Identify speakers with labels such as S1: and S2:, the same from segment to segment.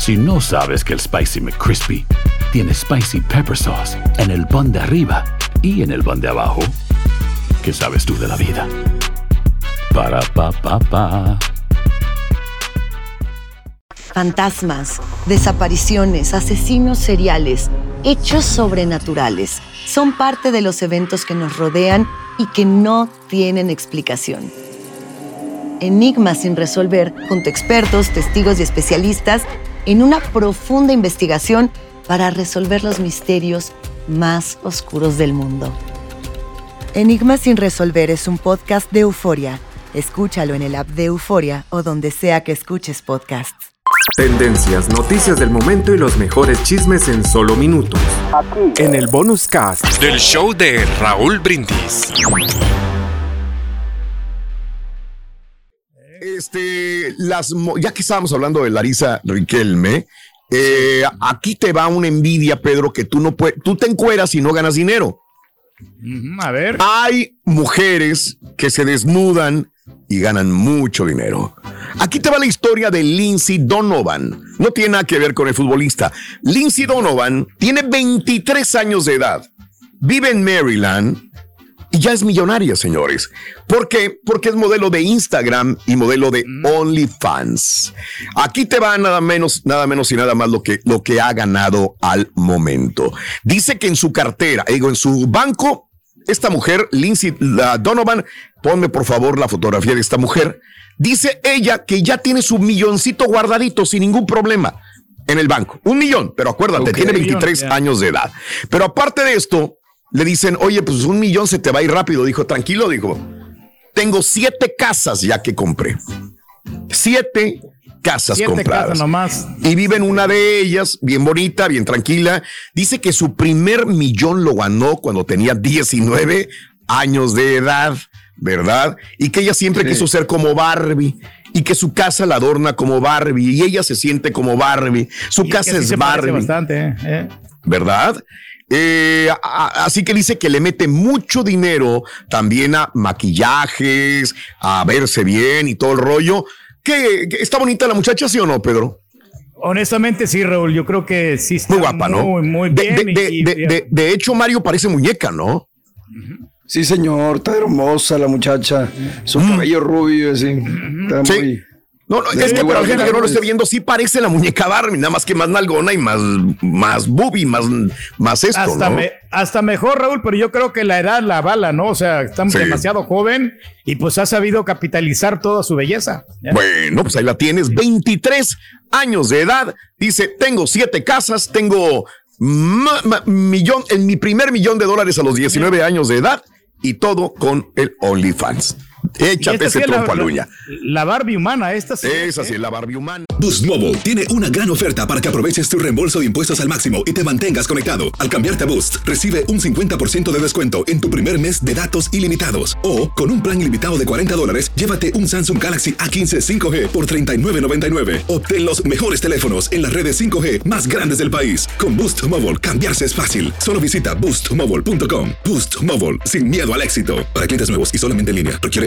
S1: Si no sabes que el Spicy McCrispy tiene Spicy Pepper Sauce en el pan de arriba y en el pan de abajo, ¿qué sabes tú de la vida? Para, pa, pa, pa.
S2: Fantasmas, desapariciones, asesinos seriales, hechos sobrenaturales son parte de los eventos que nos rodean y que no tienen explicación. Enigmas sin resolver, junto a expertos, testigos y especialistas, en una profunda investigación para resolver los misterios más oscuros del mundo. Enigmas sin resolver es un podcast de euforia. Escúchalo en el app de Euforia o donde sea que escuches podcasts.
S3: Tendencias, noticias del momento y los mejores chismes en solo minutos. En el bonus cast
S4: del show de Raúl Brindis.
S5: Este, las, ya que estábamos hablando de Larisa Riquelme, eh, aquí te va una envidia, Pedro, que tú no puedes, tú te encueras y no ganas dinero.
S6: A ver.
S5: Hay mujeres que se desnudan y ganan mucho dinero. Aquí te va la historia de Lindsay Donovan. No tiene nada que ver con el futbolista. Lindsay Donovan tiene 23 años de edad. Vive en Maryland y ya es millonaria, señores. ¿Por qué? Porque es modelo de Instagram y modelo de OnlyFans. Aquí te va nada menos, nada menos y nada más lo que, lo que ha ganado al momento. Dice que en su cartera, digo, en su banco, esta mujer, Lindsay Donovan, ponme por favor la fotografía de esta mujer. Dice ella que ya tiene su milloncito guardadito sin ningún problema en el banco. Un millón, pero acuérdate, tiene
S6: Millón,
S5: 23
S6: ya.
S5: años de edad. Pero aparte de esto, le dicen, oye, pues un millón se te va a ir rápido. Dijo, tranquilo, dijo, tengo siete casas ya que compré. Siete casas
S6: Siete
S5: compradas.
S6: casas nomás.
S5: Y vive en una de ellas, bien bonita, bien tranquila. Dice que su primer millón lo ganó cuando tenía 19 años de edad, ¿verdad? Y que ella siempre quiso ser como Barbie. Y que su casa la adorna como Barbie. Y ella se siente como Barbie. Su
S6: Y es
S5: casa
S6: que sí
S5: es Barbie.
S6: bastante. ¿eh?
S5: ¿verdad? Eh, a- a- así que dice que le mete mucho dinero también a maquillajes, a verse bien y todo el rollo. ¿Qué, qué- está bonita la muchacha, sí o no, Pedro?
S6: Honestamente, sí, Raúl. Yo creo que sí está
S5: Muy guapa, ¿no?
S6: Muy, muy
S5: De-
S6: bien.
S5: de,
S6: y-
S5: de-
S6: y-
S5: de- de- de hecho, Mario parece muñeca, ¿no?
S7: Sí, señor, está hermosa la muchacha. Su cabello rubio, así. Está
S5: Mm. Sí.
S7: muy.
S5: No, no, es que para la gente que no lo esté viendo, sí parece la muñeca Barbie, nada más que más nalgona y más, más boobie, más, más esto,
S6: hasta,
S5: ¿no?
S6: me- hasta mejor, Raúl, pero yo creo que la edad la bala, ¿no? O sea, está
S5: Sí.
S6: demasiado joven y pues ha sabido capitalizar toda su belleza. ¿ya?
S5: Bueno, pues ahí la tienes, 23 años de edad. Dice, tengo siete casas, tengo ma- ma- millón, en mi primer millón de dólares a los 19 años de edad y todo con el OnlyFans.
S6: Esta
S5: ese trompo a la
S6: la-
S5: uña.
S6: La Barbie humana, esta sí.
S5: Esa sí es la Barbie humana.
S8: Boost Mobile tiene una gran oferta para que aproveches tu reembolso de impuestos al máximo y te mantengas conectado. Al cambiarte a Boost, recibe un 50% de descuento en tu primer mes de datos ilimitados. O, con un plan ilimitado de 40 dólares, llévate un Samsung Galaxy A15 5G por $39.99. Obtén los mejores teléfonos en las redes 5G más grandes del país. Con Boost Mobile, cambiarse es fácil. Solo visita boostmobile.com. Boost Mobile, sin miedo al éxito. Para clientes nuevos y solamente en línea, requiere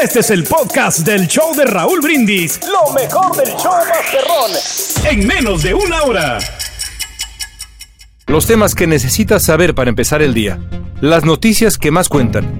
S6: Este es el podcast del show de Raúl Brindis. Lo mejor del show Masterrón. En menos de una hora.
S9: Los temas que necesitas saber para empezar el día. Las noticias que más cuentan.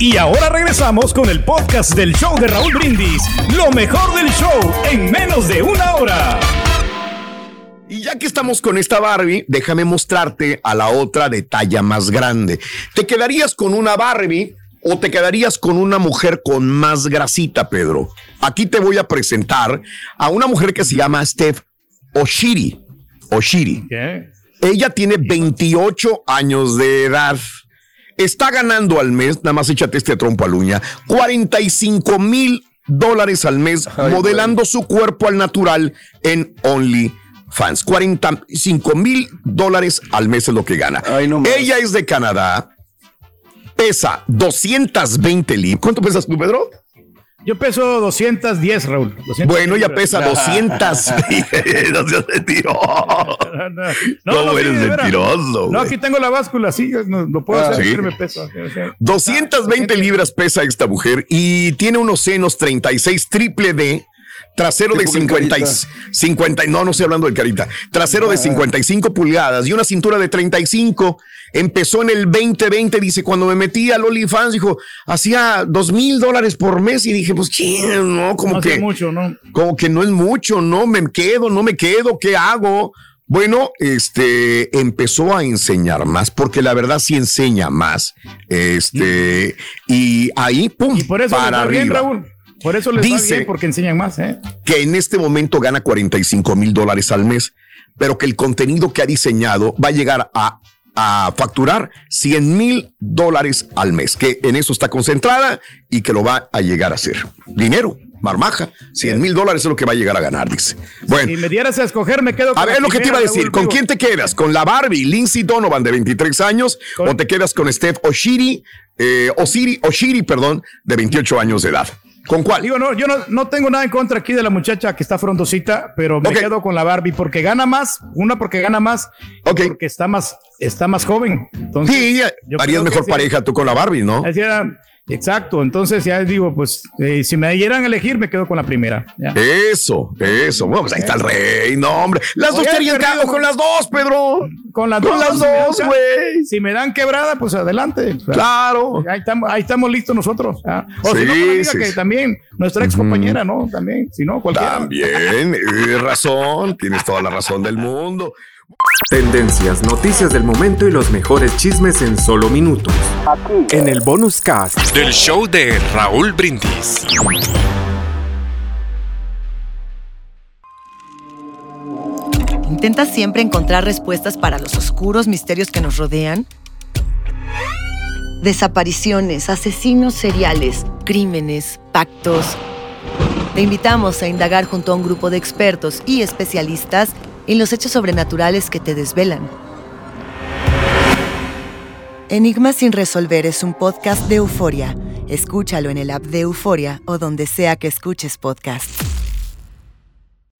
S6: Y ahora regresamos con el podcast del show de Raúl Brindis. Lo mejor del show en menos de una hora.
S5: Y ya que estamos con esta Barbie, déjame mostrarte a la otra de talla más grande. ¿Te quedarías con una Barbie o te quedarías con una mujer con más grasita, Pedro? Aquí te voy a presentar a una mujer que se llama Steph Oshiri. Oshiri. Ella tiene 28 años de edad está ganando al mes, nada más échate este trompo a uña, 45 mil dólares al mes modelando su cuerpo al natural en OnlyFans. 45 mil dólares al mes es lo que gana. Ella es de Canadá, pesa 220 libras. ¿Cuánto pesas tú, Pedro?
S10: Yo peso 210, Raúl.
S5: bueno, ya pesa 200. no seas mentiroso. No, no, eres mentiroso?
S10: No, aquí tengo la báscula, sí, no, puedo ah, hacer, me peso.
S5: 220 libras pesa esta mujer y tiene unos senos 36 triple D trasero de 50, 50, no, no estoy hablando de carita, trasero de 55 ah. pulgadas y una cintura de 35. Empezó en el 2020, dice, cuando me metí al OnlyFans, dijo, hacía dos mil dólares por mes y dije, pues, ¿quién? No, como que,
S10: mucho, ¿no?
S5: como que no es mucho, no, me quedo, no me quedo, ¿qué hago? Bueno, este empezó a enseñar más, porque la verdad sí enseña más. Este, y ahí, pum,
S10: por eso para arriba. Raúl. Por eso les dice bien porque enseñan más, ¿eh?
S5: Que en este momento gana 45 mil dólares al mes, pero que el contenido que ha diseñado va a llegar a, a facturar 100 mil dólares al mes, que en eso está concentrada y que lo va a llegar a hacer. Dinero, marmaja, 100 mil dólares es lo que va a llegar a ganar, dice. Bueno.
S10: Si me dieras a escoger, me quedo
S5: con A ver lo que te iba a decir, ¿con quién te quedas? ¿Con la Barbie, Lindsay Donovan de 23 años? ¿O te quedas con Steph Oshiri, eh, Osiri, Oshiri, perdón, de 28 años de edad? ¿Con cuál?
S10: Digo, no, yo no, no, tengo nada en contra aquí de la muchacha que está frondosita, pero me quedo con la Barbie porque gana más. Una porque gana más. Okay. Porque está más, está más joven. Entonces,
S5: sí, harías mejor pareja tú con la Barbie, ¿no?
S10: Exacto, entonces ya digo, pues eh, si me dieran a elegir, me quedo con la primera.
S5: Eso, eso. Bueno, pues ahí está el rey, no, hombre. Las dos estarían con las dos, Pedro.
S10: Con las
S5: con
S10: dos.
S5: güey.
S10: Si me dan quebrada, pues adelante.
S5: claro.
S10: Ahí estamos, ahí estamos listos nosotros. O si no, diga que también nuestra ex compañera, ¿no? También, si no, cualquiera.
S5: También, tienes razón, tienes toda la razón del mundo.
S3: Tendencias, noticias del momento y los mejores chismes en solo minutos. Aquí. En el bonus cast
S4: del show de Raúl Brindis.
S2: ¿Intentas siempre encontrar respuestas para los oscuros misterios que nos rodean? Desapariciones, asesinos seriales, crímenes, pactos. Te invitamos a indagar junto a un grupo de expertos y especialistas y los hechos sobrenaturales que te desvelan. Enigma sin resolver es un podcast de euforia. Escúchalo en el app de Euforia o donde sea que escuches podcast.